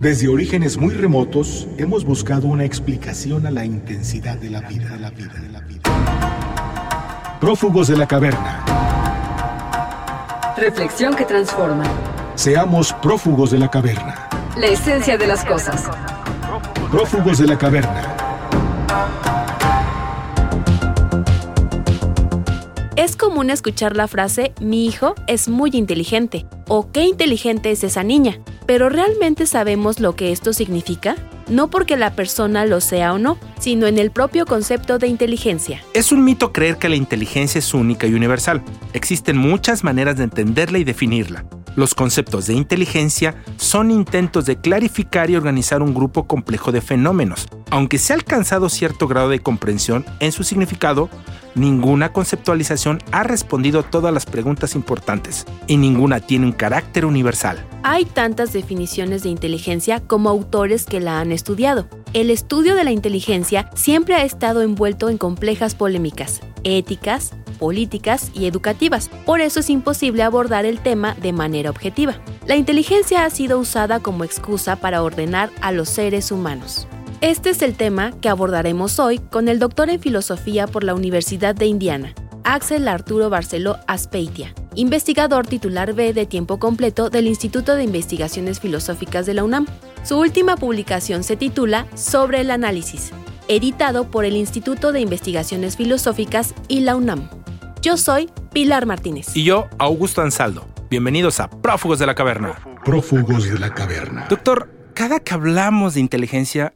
Desde orígenes muy remotos hemos buscado una explicación a la intensidad de la vida, de la vida, de la vida. Prófugos de la caverna. Reflexión que transforma. Seamos prófugos de la caverna. La esencia de las cosas. Prófugos de la caverna. Es común escuchar la frase mi hijo es muy inteligente o qué inteligente es esa niña, pero ¿realmente sabemos lo que esto significa? No porque la persona lo sea o no, sino en el propio concepto de inteligencia. Es un mito creer que la inteligencia es única y universal. Existen muchas maneras de entenderla y definirla. Los conceptos de inteligencia son intentos de clarificar y organizar un grupo complejo de fenómenos. Aunque se ha alcanzado cierto grado de comprensión en su significado, ninguna conceptualización ha respondido todas las preguntas importantes y ninguna tiene un carácter universal. Hay tantas definiciones de inteligencia como autores que la han estudiado. El estudio de la inteligencia siempre ha estado envuelto en complejas polémicas, éticas, políticas y educativas. Por eso es imposible abordar el tema de manera objetiva. La inteligencia ha sido usada como excusa para ordenar a los seres humanos. Este es el tema que abordaremos hoy con el doctor en filosofía por la Universidad de Indiana, Axel Arturo Barceló Aspeitia, investigador titular B de tiempo completo del Instituto de Investigaciones Filosóficas de la UNAM. Su última publicación se titula Sobre el análisis, editado por el Instituto de Investigaciones Filosóficas y la UNAM. Yo soy Pilar Martínez. Y yo, Augusto Ansaldo. Bienvenidos a Prófugos de la Caverna. Prófugos de la caverna. Doctor, cada que hablamos de inteligencia,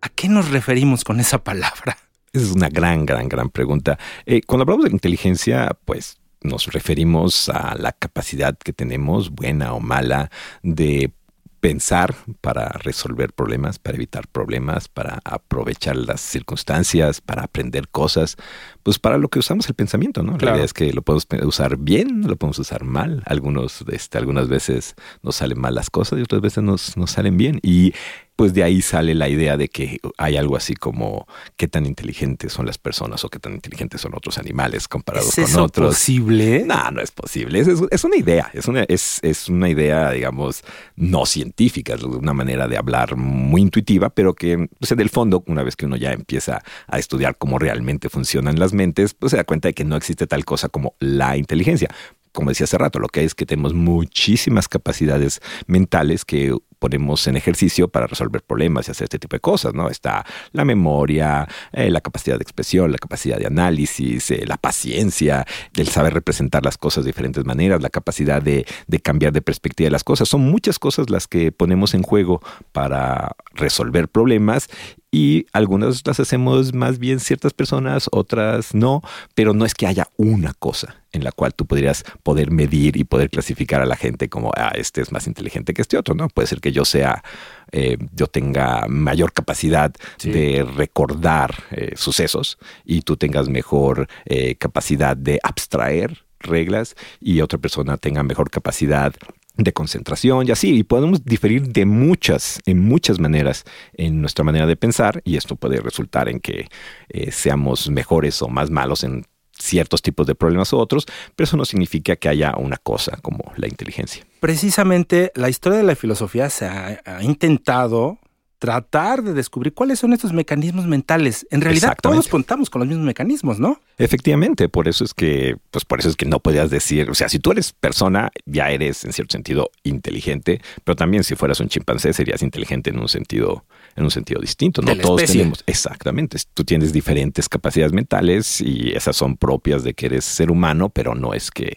¿a qué nos referimos con esa palabra? Esa es una gran, gran, gran pregunta. Eh, cuando hablamos de inteligencia, pues nos referimos a la capacidad que tenemos, buena o mala, de pensar para resolver problemas, para evitar problemas, para aprovechar las circunstancias, para aprender cosas, pues para lo que usamos el pensamiento, ¿no? La idea es que lo podemos usar bien, lo podemos usar mal. Algunos, este, algunas veces nos salen mal las cosas y otras veces nos, nos salen bien. Y pues de ahí sale la idea de que hay algo así como qué tan inteligentes son las personas o qué tan inteligentes son otros animales comparados ¿Es con otros. posible? No, no es posible. Es, es- es una idea. Es una, es, es una idea, digamos, no científica. Es una manera de hablar muy intuitiva, pero que, pues, en el fondo, una vez que uno ya empieza a estudiar cómo realmente funcionan las mentes, pues se da cuenta de que no existe tal cosa como la inteligencia. Como decía hace rato, lo que hay es que tenemos muchísimas capacidades mentales que ponemos en ejercicio para resolver problemas y hacer este tipo de cosas, ¿no? Está la memoria, eh, la capacidad de expresión, la capacidad de análisis, eh, la paciencia, el saber representar las cosas de diferentes maneras, la capacidad de, de cambiar de perspectiva de las cosas. Son muchas cosas las que ponemos en juego para resolver problemas y algunas las hacemos más bien ciertas personas, otras no, pero no es que haya una cosa en la cual tú podrías poder medir y poder clasificar a la gente como, ah, este es más inteligente que este otro, ¿no? Puede ser que yo sea, eh, yo tenga mayor capacidad Sí. de recordar eh, sucesos y tú tengas mejor eh, capacidad de abstraer reglas y otra persona tenga mejor capacidad de concentración y así, y podemos diferir de muchas, en muchas maneras en nuestra manera de pensar y esto puede resultar en que eh, seamos mejores o más malos en ciertos tipos de problemas u otros, pero eso no significa que haya una cosa como la inteligencia. Precisamente la historia de la filosofía se ha, ha intentado tratar de descubrir cuáles son estos mecanismos mentales. En realidad todos contamos con los mismos mecanismos, ¿no? Efectivamente, por eso es que, pues por eso es que no podías decir, o sea, si tú eres persona, ya eres en cierto sentido inteligente, pero también si fueras un chimpancé serías inteligente en un sentido, en un sentido distinto. No todos especie. tenemos, exactamente. Tú tienes diferentes capacidades mentales y esas son propias de que eres ser humano, pero no es que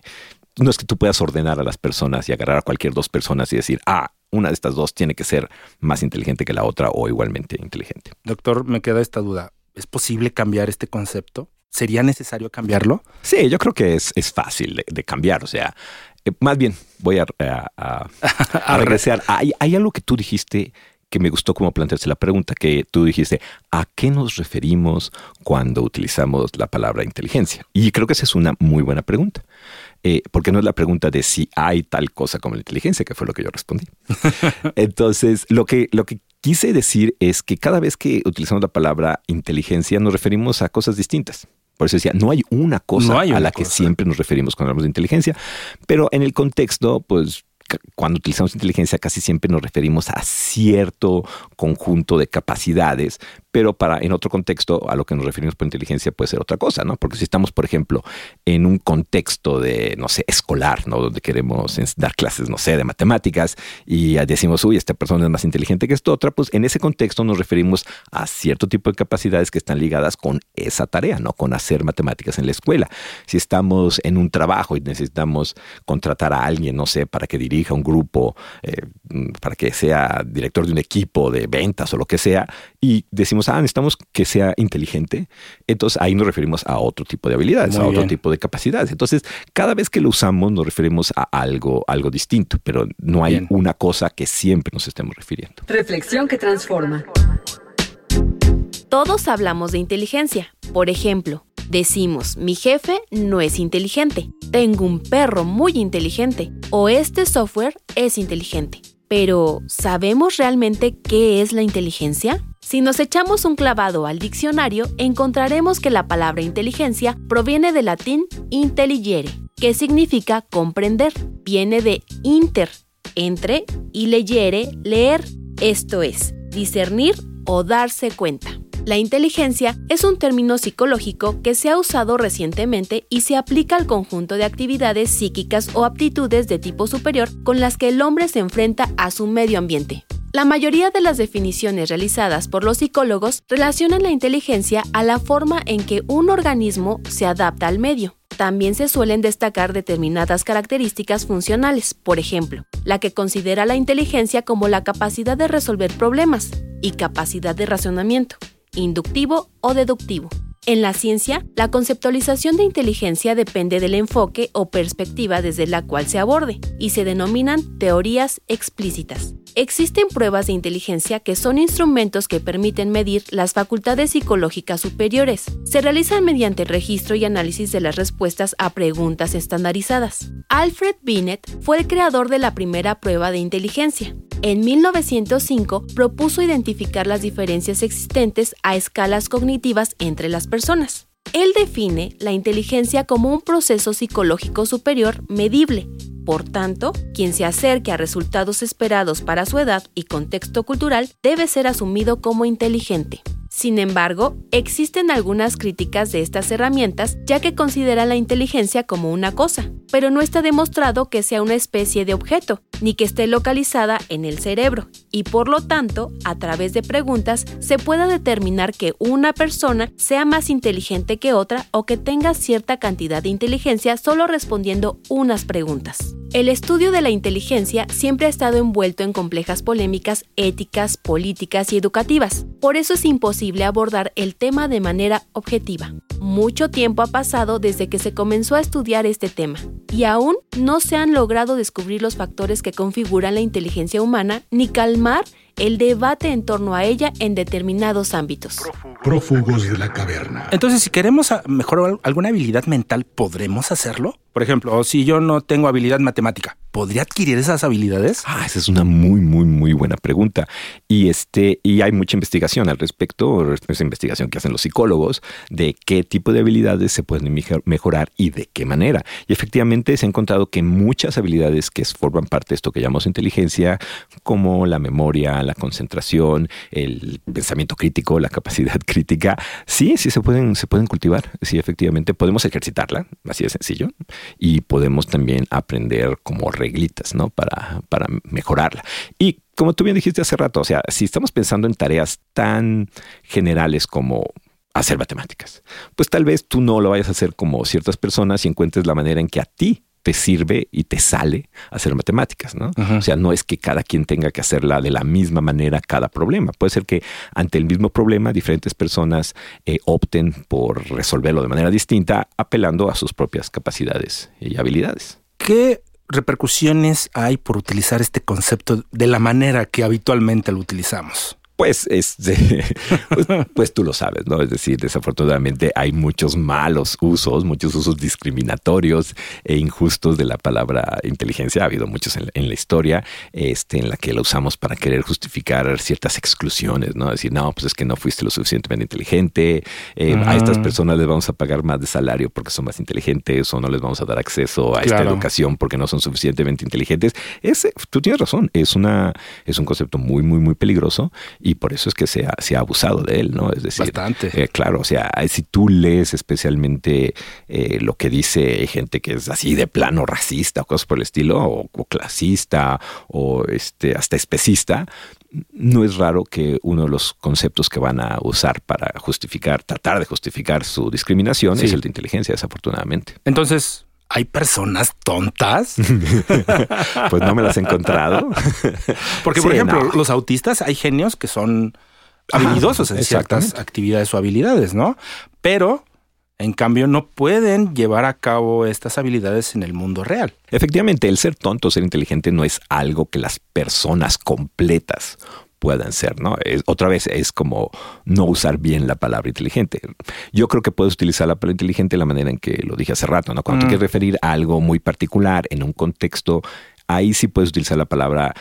no es que tú puedas ordenar a las personas y agarrar a cualquier dos personas y decir, ah, una de estas dos tiene que ser más inteligente que la otra o igualmente inteligente. Doctor, me queda esta duda. ¿Es posible cambiar este concepto? ¿Sería necesario cambiarlo? Sí, yo creo que es, es fácil de, de cambiar. O sea, eh, más bien voy a, a- a- a regresar. Hay, hay algo que tú dijiste que me gustó como plantearse la pregunta, que tú dijiste, ¿a qué nos referimos cuando utilizamos la palabra inteligencia? Y creo que esa es una muy buena pregunta. Eh, porque no es la pregunta de si hay tal cosa como la inteligencia, que fue lo que yo respondí. Entonces, lo que, lo que quise decir es que cada vez que utilizamos la palabra inteligencia nos referimos a cosas distintas. Por eso decía, no hay una cosa No hay a la que siempre nos referimos cuando hablamos de inteligencia, pero en el contexto, pues cuando utilizamos inteligencia casi siempre nos referimos a cierto conjunto de capacidades, pero para en otro contexto a lo que nos referimos por inteligencia puede ser otra cosa, ¿no? Porque si estamos, por ejemplo, en un contexto de, no sé, escolar, ¿no? Donde queremos dar clases, no sé, de matemáticas y decimos, uy, esta persona es más inteligente que esta otra, pues en ese contexto nos referimos a cierto tipo de capacidades que están ligadas con esa tarea, ¿no? Con hacer matemáticas en la escuela. Si estamos en un trabajo y necesitamos contratar a alguien, no sé, para que dirija un grupo, eh, para que sea director de un equipo de ventas o lo que sea, y decimos, ah, necesitamos que sea inteligente, entonces ahí nos referimos a otro tipo de habilidades, a otro tipo de capacidades. Entonces, cada vez que lo usamos nos referimos a algo, algo distinto, pero no hay una cosa que siempre nos estemos refiriendo. Reflexión que transforma. Todos hablamos de inteligencia. Por ejemplo, decimos, mi jefe no es inteligente, tengo un perro muy inteligente o este software es inteligente. Pero, ¿sabemos realmente qué es la inteligencia? Si nos echamos un clavado al diccionario, encontraremos que la palabra inteligencia proviene del latín intelligere, que significa comprender. Viene de inter, entre, y leyere, leer, esto es, discernir o darse cuenta. La inteligencia es un término psicológico que se ha usado recientemente y se aplica al conjunto de actividades psíquicas o aptitudes de tipo superior con las que el hombre se enfrenta a su medio ambiente. La mayoría de las definiciones realizadas por los psicólogos relacionan la inteligencia a la forma en que un organismo se adapta al medio. También se suelen destacar determinadas características funcionales, por ejemplo, la que considera la inteligencia como la capacidad de resolver problemas y capacidad de razonamiento, inductivo o deductivo. En la ciencia, la conceptualización de inteligencia depende del enfoque o perspectiva desde la cual se aborde, y se denominan teorías explícitas. Existen pruebas de inteligencia que son instrumentos que permiten medir las facultades psicológicas superiores. Se realizan mediante el registro y análisis de las respuestas a preguntas estandarizadas. Alfred Binet fue el creador de la primera prueba de inteligencia. En 1905 propuso identificar las diferencias existentes a escalas cognitivas entre las personas. Él define la inteligencia como un proceso psicológico superior medible. Por tanto, quien se acerque a resultados esperados para su edad y contexto cultural debe ser asumido como inteligente. Sin embargo, existen algunas críticas de estas herramientas ya que consideran la inteligencia como una cosa, pero no está demostrado que sea una especie de objeto, ni que esté localizada en el cerebro, y por lo tanto, a través de preguntas se pueda determinar que una persona sea más inteligente que otra o que tenga cierta cantidad de inteligencia solo respondiendo unas preguntas. El estudio de la inteligencia siempre ha estado envuelto en complejas polémicas éticas, políticas y educativas. Por eso es imposible abordar el tema de manera objetiva. Mucho tiempo ha pasado desde que se comenzó a estudiar este tema, y aún no se han logrado descubrir los factores que configuran la inteligencia humana ni calmar el debate en torno a ella en determinados ámbitos. Prófugos de la caverna. Entonces, si queremos mejorar alguna habilidad mental, ¿podremos hacerlo? Por ejemplo, si yo no tengo habilidad matemática, ¿podría adquirir esas habilidades? Ah, esa es una muy, muy, muy buena pregunta. Y este, y hay mucha investigación al respecto, esa investigación que hacen los psicólogos, de qué tipo de habilidades se pueden mejorar y de qué manera. Y efectivamente se ha encontrado que muchas habilidades que forman parte de esto que llamamos inteligencia, como la memoria, la concentración, el pensamiento crítico, la capacidad crítica, sí, sí se pueden, se pueden cultivar. Sí, efectivamente, podemos ejercitarla, así de sencillo y podemos también aprender como reglitas, ¿no? Para, para mejorarla. Y como tú bien dijiste hace rato, o sea, si estamos pensando en tareas tan generales como hacer matemáticas, pues tal vez tú no lo vayas a hacer como ciertas personas y encuentres la manera en que a ti te sirve y te sale hacer matemáticas, ¿no? O sea, no es que cada quien tenga que hacerla de la misma manera cada problema. Puede ser que ante el mismo problema diferentes personas eh, opten por resolverlo de manera distinta, apelando a sus propias capacidades y habilidades. ¿Qué repercusiones hay por utilizar este concepto de la manera que habitualmente lo utilizamos? Pues, este, pues, pues, tú lo sabes, ¿no? Es decir, desafortunadamente hay muchos malos usos, muchos usos discriminatorios e injustos de la palabra inteligencia. Ha habido muchos en, la historia, este, en la que la usamos para querer justificar ciertas exclusiones, ¿no? Decir, no, pues es que no fuiste lo suficientemente inteligente, eh, a estas personas les vamos a pagar más de salario porque son más inteligentes o no les vamos a dar acceso a esta educación porque no son suficientemente inteligentes. Ese, tú tienes razón, es, una, es un concepto muy, muy, muy peligroso y por eso es que se ha, se ha abusado de él, ¿no? Es decir, Bastante. Eh, claro, o sea, si tú lees especialmente eh, lo que dice gente que es así de plano racista o cosas por el estilo, o, clasista, o este, hasta especista, no es raro que uno de los conceptos que van a usar para justificar, tratar de justificar su discriminación es el de inteligencia, desafortunadamente. Entonces, ¿Hay personas tontas? pues no me las he encontrado. Porque, por ejemplo, los autistas hay genios que son habilidosos en ciertas actividades o habilidades, ¿no? Pero, en cambio, no pueden llevar a cabo estas habilidades en el mundo real. Efectivamente, el ser tonto, ser inteligente no es algo que las personas completas puedan ser, ¿no? otra vez es como no usar bien la palabra inteligente. Yo creo que puedes utilizar la palabra inteligente de la manera en que lo dije hace rato, ¿no? Cuando te mm. quieres referir a algo muy particular en un contexto ahí sí puedes utilizar la palabra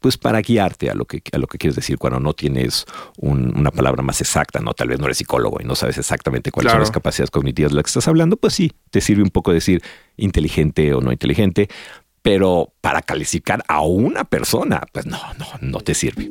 pues para guiarte a lo que, a lo que quieres decir cuando no tienes una palabra más exacta, ¿no? Tal vez no eres psicólogo y no sabes exactamente cuáles son las capacidades cognitivas de las que estás hablando, pues sí, te sirve un poco decir inteligente o no inteligente, pero para calificar a una persona, pues no, no, no te sirve.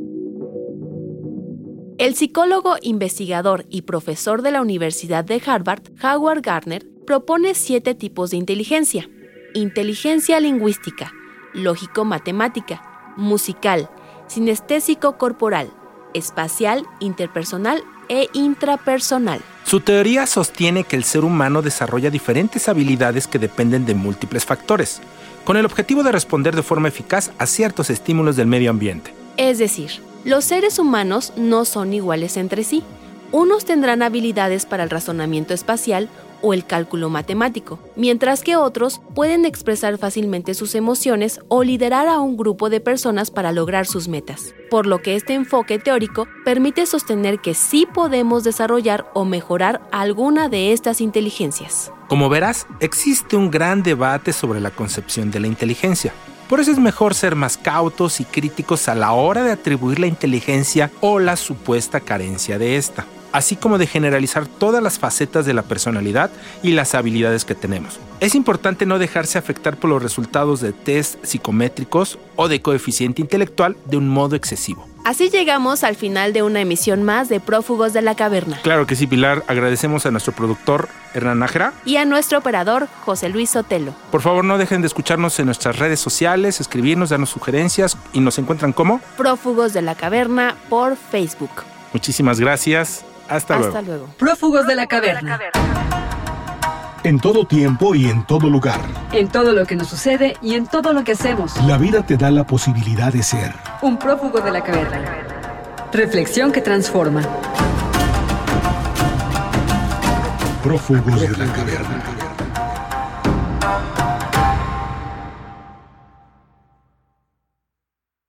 El psicólogo, investigador y profesor de la Universidad de Harvard, Howard Gardner, propone siete tipos de inteligencia. Inteligencia lingüística, lógico-matemática, musical, sinestésico-corporal, espacial, interpersonal e intrapersonal. Su teoría sostiene que el ser humano desarrolla diferentes habilidades que dependen de múltiples factores, con el objetivo de responder de forma eficaz a ciertos estímulos del medio ambiente. Es decir, los seres humanos no son iguales entre sí. Unos tendrán habilidades para el razonamiento espacial o el cálculo matemático, mientras que otros pueden expresar fácilmente sus emociones o liderar a un grupo de personas para lograr sus metas. Por lo que este enfoque teórico permite sostener que sí podemos desarrollar o mejorar alguna de estas inteligencias. Como verás, existe un gran debate sobre la concepción de la inteligencia. Por eso es mejor ser más cautos y críticos a la hora de atribuir la inteligencia o la supuesta carencia de esta, así como de generalizar todas las facetas de la personalidad y las habilidades que tenemos. Es importante no dejarse afectar por los resultados de test psicométricos o de coeficiente intelectual de un modo excesivo. Así llegamos al final de una emisión más de Prófugos de la Caverna. Claro que sí, Pilar. Agradecemos a nuestro productor Hernán Nájera y a nuestro operador José Luis Sotelo. Por favor, no dejen de escucharnos en nuestras redes sociales, escribirnos, darnos sugerencias y nos encuentran como Prófugos de la Caverna por Facebook. Muchísimas gracias. Hasta, luego. Hasta luego. Prófugos de la Caverna en todo tiempo y en todo lugar. En todo lo que nos sucede y en todo lo que hacemos. La vida te da la posibilidad de ser un prófugo de la caverna. Reflexión que transforma. Prófugos de la caverna.